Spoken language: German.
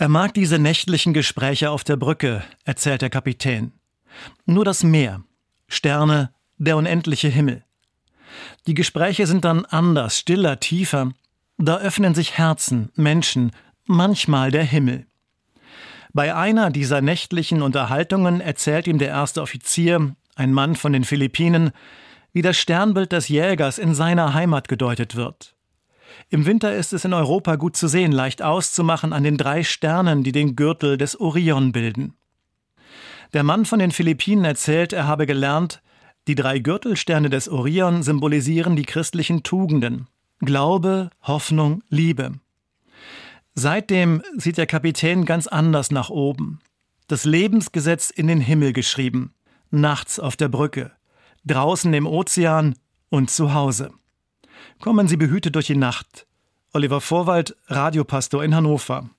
Er mag diese nächtlichen Gespräche auf der Brücke, erzählt der Kapitän. Nur das Meer, Sterne, der unendliche Himmel. Die Gespräche sind dann anders, stiller, tiefer. Da öffnen sich Herzen, Menschen, manchmal der Himmel. Bei einer dieser nächtlichen Unterhaltungen erzählt ihm der erste Offizier, ein Mann von den Philippinen, wie das Sternbild des Jägers in seiner Heimat gedeutet wird. Im Winter ist es in Europa gut zu sehen, leicht auszumachen an den drei Sternen, die den Gürtel des Orion bilden. Der Mann von den Philippinen erzählt, er habe gelernt, die drei Gürtelsterne des Orion symbolisieren die christlichen Tugenden Glaube, Hoffnung, Liebe. Seitdem sieht der Kapitän ganz anders nach oben. Das Lebensgesetz in den Himmel geschrieben, nachts auf der Brücke, draußen im Ozean und zu Hause. Kommen Sie behütet durch die Nacht. Oliver Vorwald, Radiopastor in Hannover.